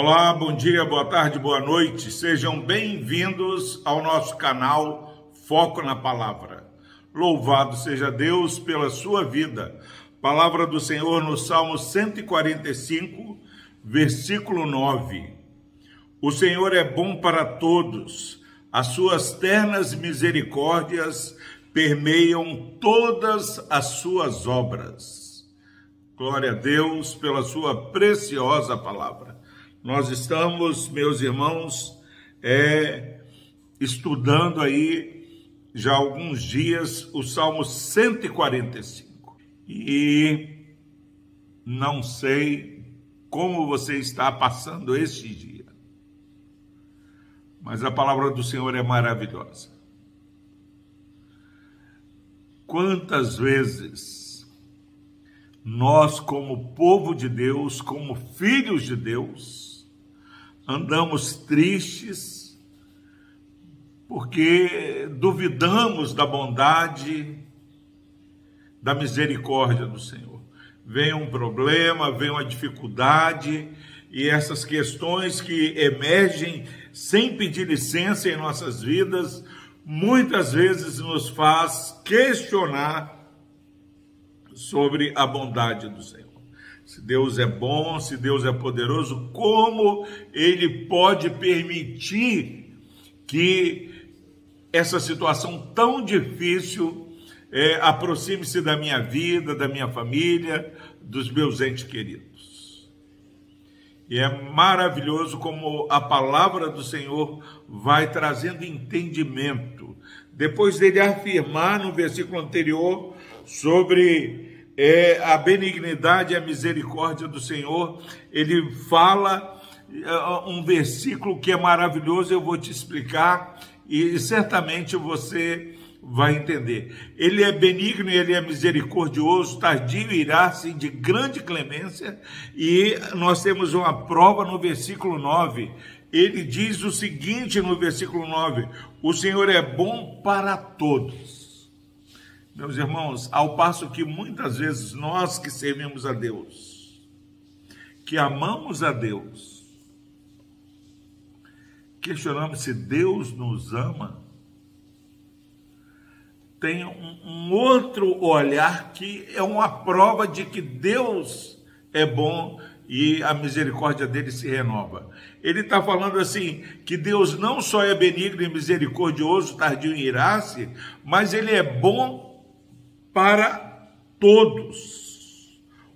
Olá, bom dia, boa tarde, boa noite. Sejam bem-vindos ao nosso canal Foco na Palavra. Louvado seja Deus pela sua vida. Palavra do Senhor no Salmo 145, versículo 9. O Senhor é bom para todos, as suas ternas misericórdias permeiam todas as suas obras. Glória a Deus pela sua preciosa palavra. Nós estamos, meus irmãos, é, estudando aí já alguns dias o Salmo 145. E não sei como você está passando este dia, mas a palavra do Senhor é maravilhosa. Quantas vezes nós, como povo de Deus, como filhos de Deus, andamos tristes, porque duvidamos da bondade, da misericórdia do Senhor. Vem um problema, vem uma dificuldade, e essas questões que emergem sem pedir licença em nossas vidas, muitas vezes nos faz questionar sobre a bondade do Senhor. Se Deus é bom, se Deus é poderoso, como Ele pode permitir que essa situação tão difícil é, aproxime-se da minha vida, da minha família, dos meus entes queridos? E é maravilhoso como a palavra do Senhor vai trazendo entendimento. Depois dele afirmar no versículo anterior sobre é a benignidade e a misericórdia do Senhor. Ele fala é, um versículo que é maravilhoso, eu vou te explicar e certamente você vai entender. Ele é benigno, ele é misericordioso, tardio irá-se de grande clemência, e nós temos uma prova no versículo 9. Ele diz o seguinte no versículo 9: O Senhor é bom para todos meus irmãos, ao passo que muitas vezes nós que servimos a Deus, que amamos a Deus, questionamos se Deus nos ama, tem um, um outro olhar que é uma prova de que Deus é bom e a misericórdia dele se renova. Ele está falando assim: que Deus não só é benigno e misericordioso, tardio em irar-se, mas ele é bom para todos.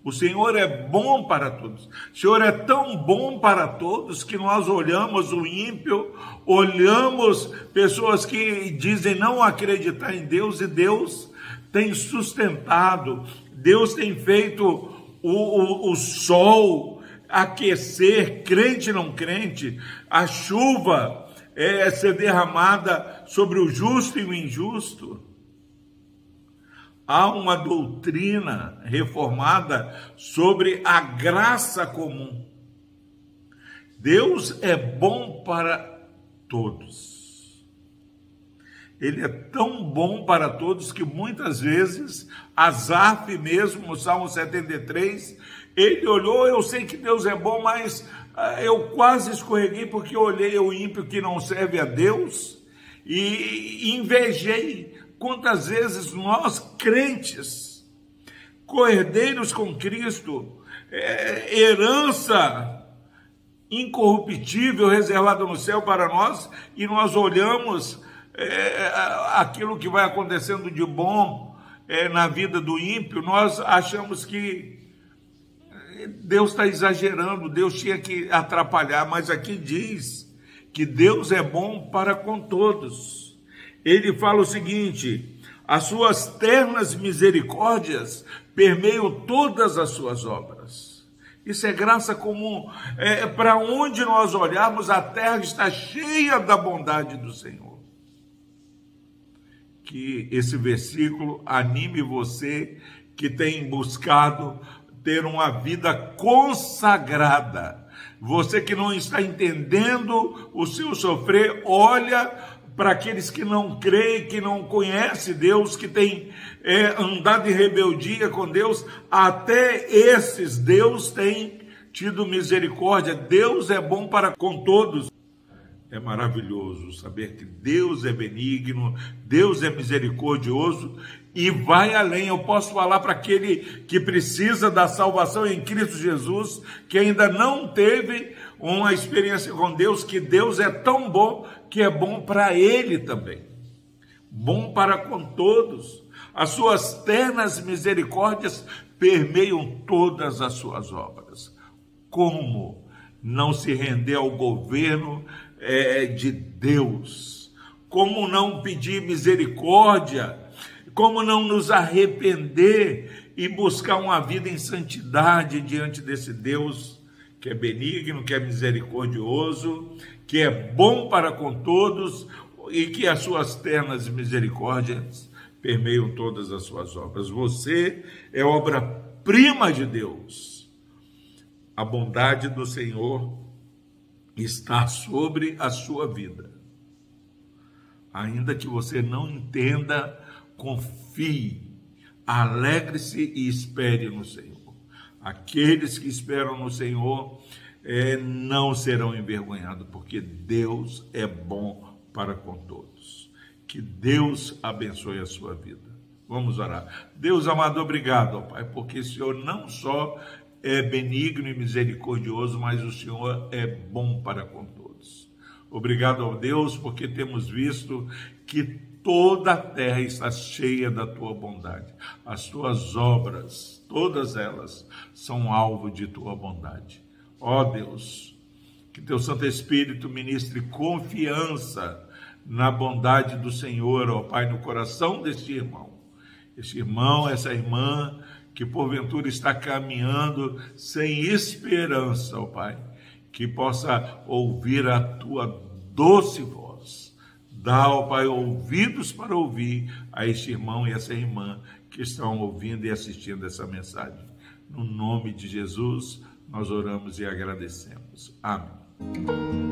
O Senhor é bom para todos. O Senhor é tão bom para todos que nós olhamos o ímpio, olhamos pessoas que dizem não acreditar em Deus e Deus tem sustentado, Deus tem feito o, o, o sol aquecer, crente não crente, a chuva é, ser derramada sobre o justo e o injusto há uma doutrina reformada sobre a graça comum. Deus é bom para todos. Ele é tão bom para todos que muitas vezes, Asaf mesmo, no Salmo 73, ele olhou, eu sei que Deus é bom, mas ah, eu quase escorreguei porque olhei o ímpio que não serve a Deus e invejei Quantas vezes nós, crentes, coerdeiros com Cristo, é, herança incorruptível reservada no céu para nós, e nós olhamos é, aquilo que vai acontecendo de bom é, na vida do ímpio, nós achamos que Deus está exagerando, Deus tinha que atrapalhar, mas aqui diz que Deus é bom para com todos ele fala o seguinte: as suas ternas misericórdias permeiam todas as suas obras. Isso é graça comum. É, Para onde nós olharmos, a terra está cheia da bondade do Senhor. Que esse versículo anime você que tem buscado ter uma vida consagrada. Você que não está entendendo o seu sofrer, olha para aqueles que não creem, que não conhecem Deus, que têm é, andado em rebeldia com Deus, até esses Deus tem tido misericórdia. Deus é bom para com todos. É maravilhoso saber que Deus é benigno, Deus é misericordioso e vai além. Eu posso falar para aquele que precisa da salvação em Cristo Jesus, que ainda não teve uma experiência com Deus, que Deus é tão bom que é bom para ele também. Bom para com todos. As suas ternas misericórdias permeiam todas as suas obras. Como não se render ao governo é, de Deus? Como não pedir misericórdia? Como não nos arrepender e buscar uma vida em santidade diante desse Deus que é benigno, que é misericordioso, que é bom para com todos e que as suas ternas misericórdias permeiam todas as suas obras. Você é obra-prima de Deus. A bondade do Senhor está sobre a sua vida. Ainda que você não entenda, confie, alegre-se e espere no Senhor. Aqueles que esperam no Senhor é, não serão envergonhados, porque Deus é bom para com todos. Que Deus abençoe a sua vida. Vamos orar. Deus amado, obrigado, ó Pai, porque o Senhor não só é benigno e misericordioso, mas o Senhor é bom para com todos. Obrigado ao Deus, porque temos visto que toda a terra está cheia da tua bondade. As tuas obras, todas elas, são alvo de tua bondade. Ó Deus, que teu Santo Espírito ministre confiança na bondade do Senhor, ó Pai, no coração deste irmão. Este irmão, essa irmã que porventura está caminhando sem esperança, ó Pai, que possa ouvir a tua doce voz. Dá, ó Pai, ouvidos para ouvir a este irmão e essa irmã que estão ouvindo e assistindo essa mensagem. No nome de Jesus, nós oramos e agradecemos. Amém.